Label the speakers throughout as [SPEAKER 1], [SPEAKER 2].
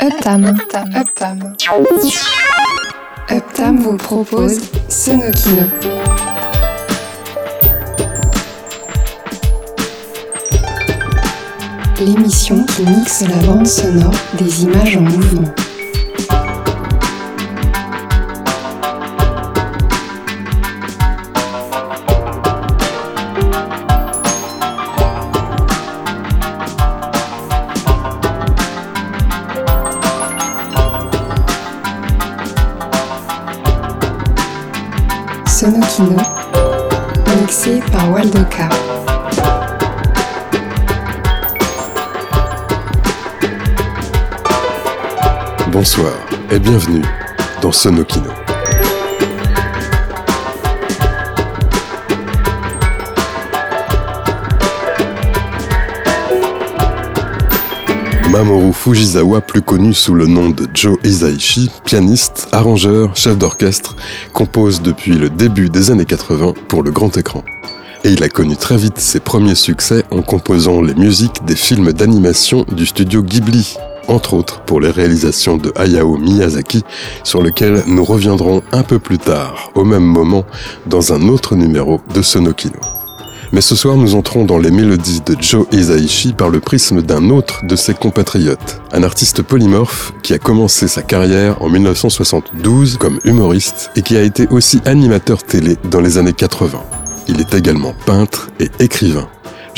[SPEAKER 1] Uptam. Uptam. Uptam. Vous propose Sonokino. L'émission qui mixe la bande sonore des images en mouvement.
[SPEAKER 2] Et bienvenue dans Sonokino. Mamoru Fujisawa, plus connu sous le nom de Joe Isaichi, pianiste, arrangeur, chef d'orchestre, compose depuis le début des années 80 pour le grand écran. Et il a connu très vite ses premiers succès en composant les musiques des films d'animation du studio Ghibli, entre autres pour les réalisations de Hayao Miyazaki, sur lequel nous reviendrons un peu plus tard, au même moment, dans un autre numéro de Sonokino. Mais ce soir, nous entrons dans les mélodies de Joe Hisaishi par le prisme d'un autre de ses compatriotes, un artiste polymorphe qui a commencé sa carrière en 1972 comme humoriste et qui a été aussi animateur télé dans les années 80. Il est également peintre et écrivain.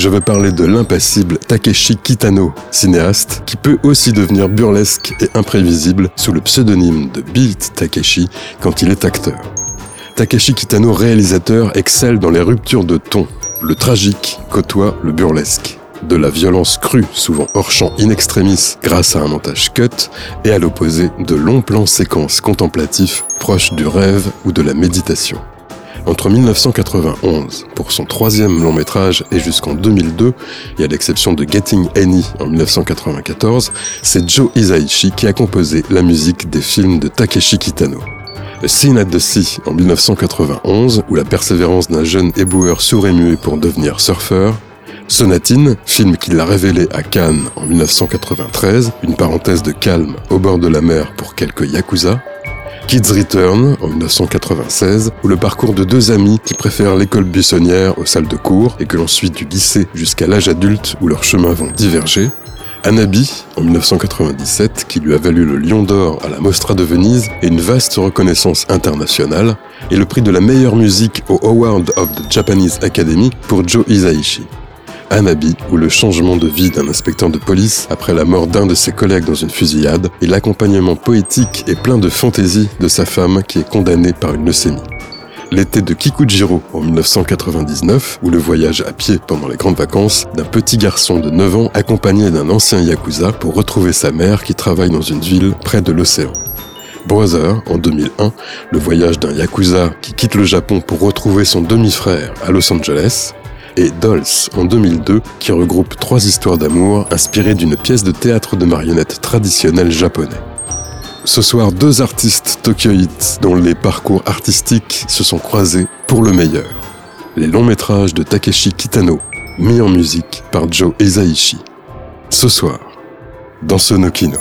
[SPEAKER 2] Je veux parler de l'impassible Takeshi Kitano, cinéaste, qui peut aussi devenir burlesque et imprévisible sous le pseudonyme de Beat Takeshi quand il est acteur. Takeshi Kitano, réalisateur, excelle dans les ruptures de ton, le tragique côtoie le burlesque. De la violence crue, souvent hors champ in extremis grâce à un montage cut, et à l'opposé de longs plans séquences contemplatifs proches du rêve ou de la méditation. Entre 1991, pour son troisième long métrage, et jusqu'en 2002, et à l'exception de Getting Any en 1994, c'est Joe Hisaishi qui a composé la musique des films de Takeshi Kitano. A Scene at the Sea en 1991, où la persévérance d'un jeune éboueur sourd et muet pour devenir surfeur. Sonatine, film qui l'a révélé à Cannes en 1993, une parenthèse de calme au bord de la mer pour quelques yakuza. Kids Return en 1996, où le parcours de deux amis qui préfèrent l'école buissonnière aux salles de cours et que l'on suit du lycée jusqu'à l'âge adulte où leurs chemins vont diverger. Anabi, en 1997, qui lui a valu le Lion d'Or à la Mostra de Venise et une vaste reconnaissance internationale, et le prix de la meilleure musique au Award of the Japanese Academy pour Joe Hisaishi. Anabi, où le changement de vie d'un inspecteur de police après la mort d'un de ses collègues dans une fusillade, et l'accompagnement poétique et plein de fantaisie de sa femme qui est condamnée par une leucémie l'été de Kikujiro en 1999, où le voyage à pied pendant les grandes vacances d'un petit garçon de 9 ans accompagné d'un ancien yakuza pour retrouver sa mère qui travaille dans une ville près de l'océan. Brother en 2001, le voyage d'un yakuza qui quitte le Japon pour retrouver son demi-frère à Los Angeles, et Dolls en 2002, qui regroupe trois histoires d'amour inspirées d'une pièce de théâtre de marionnettes traditionnelle japonais. Ce soir, deux artistes tokyoïtes dont les parcours artistiques se sont croisés pour le meilleur. Les longs métrages de Takeshi Kitano, mis en musique par Joe Hisaishi. Ce soir, dans Sonokino.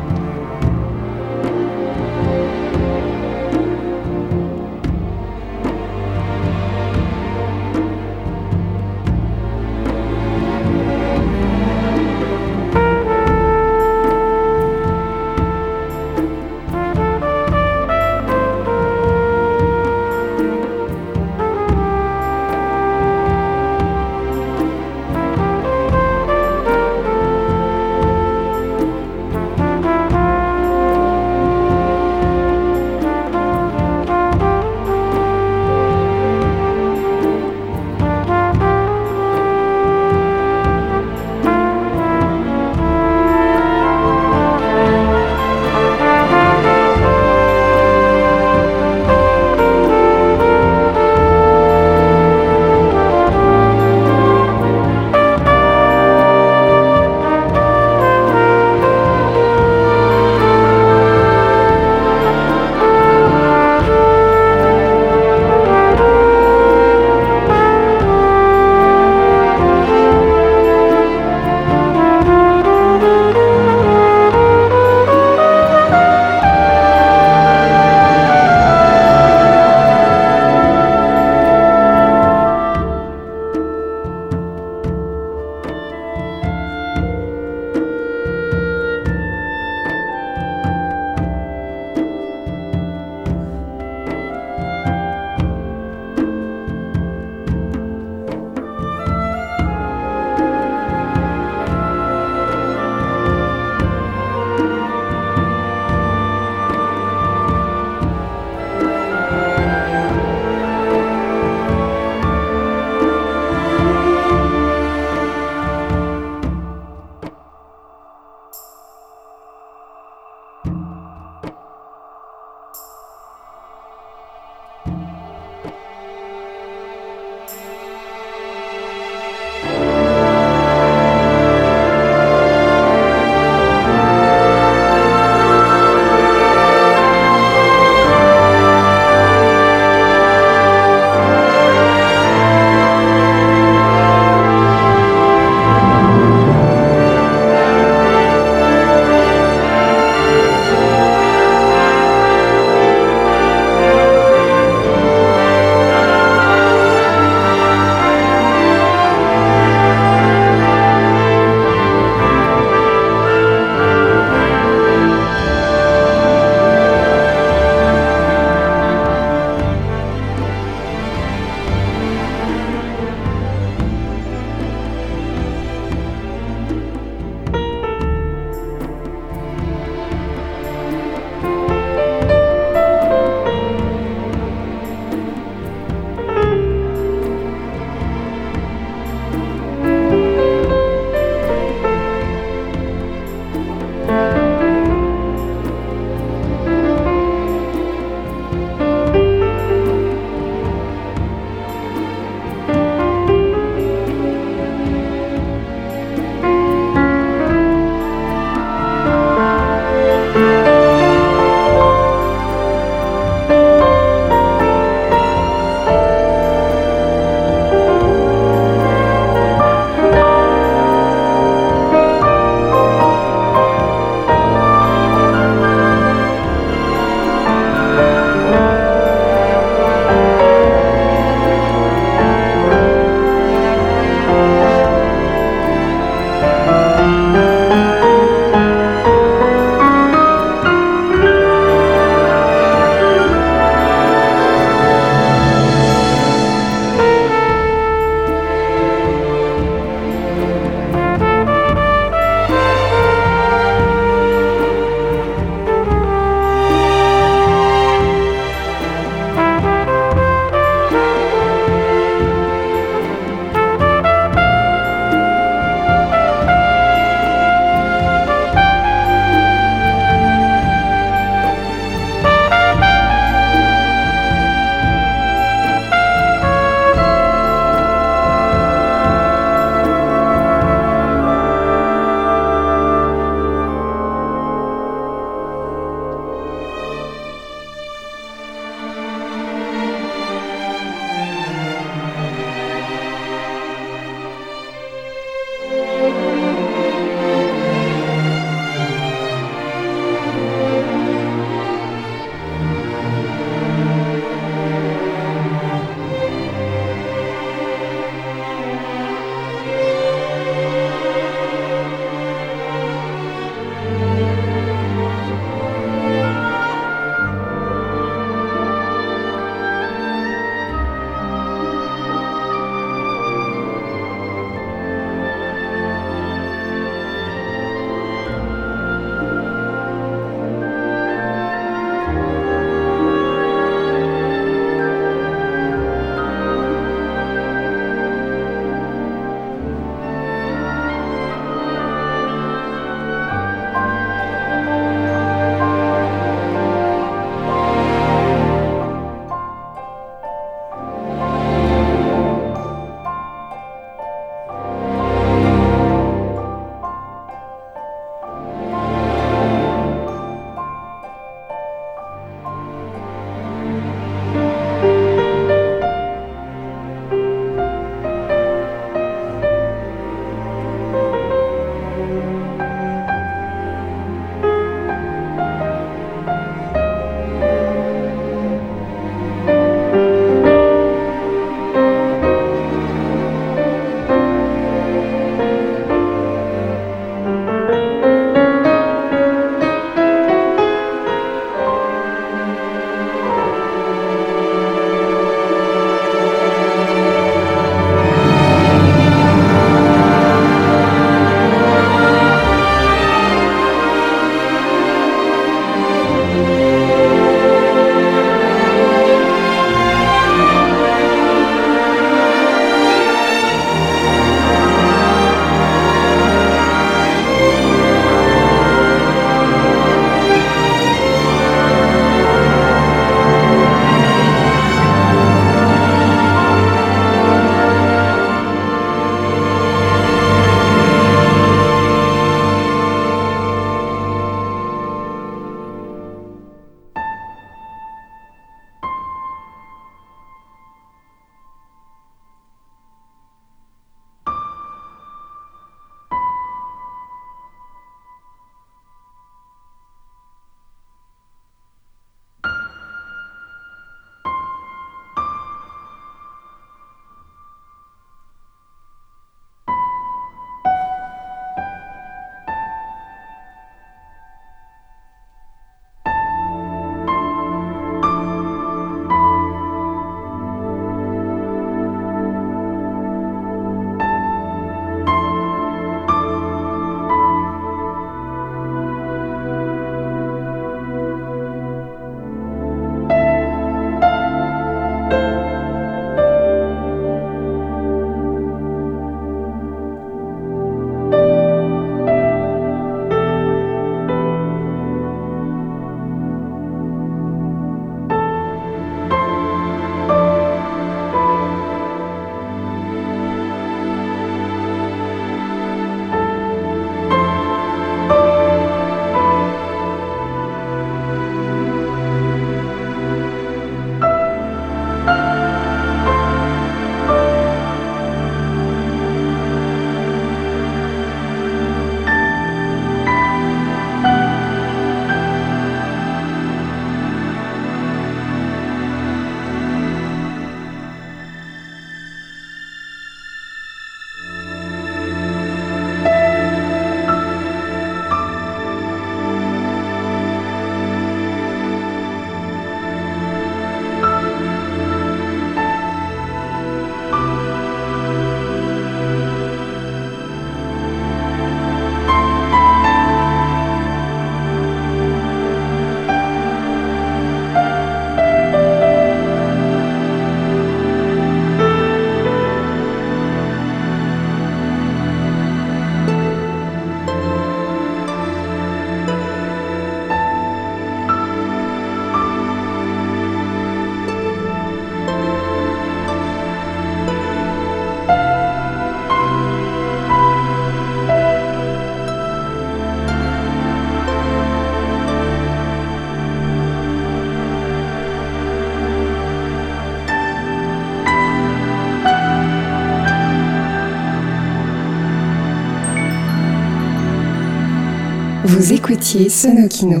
[SPEAKER 1] Vous écoutiez Sonokino,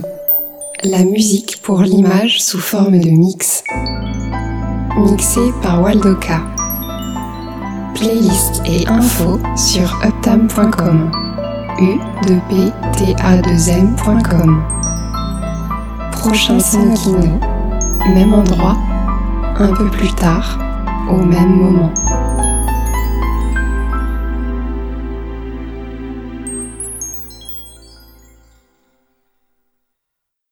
[SPEAKER 1] la musique pour l'image sous forme de mix. Mixé par Waldoka. Playlist et infos sur uptam.com. u 2 p t a 2 m.com. Prochain Sonokino, même endroit, un peu plus tard, au même moment.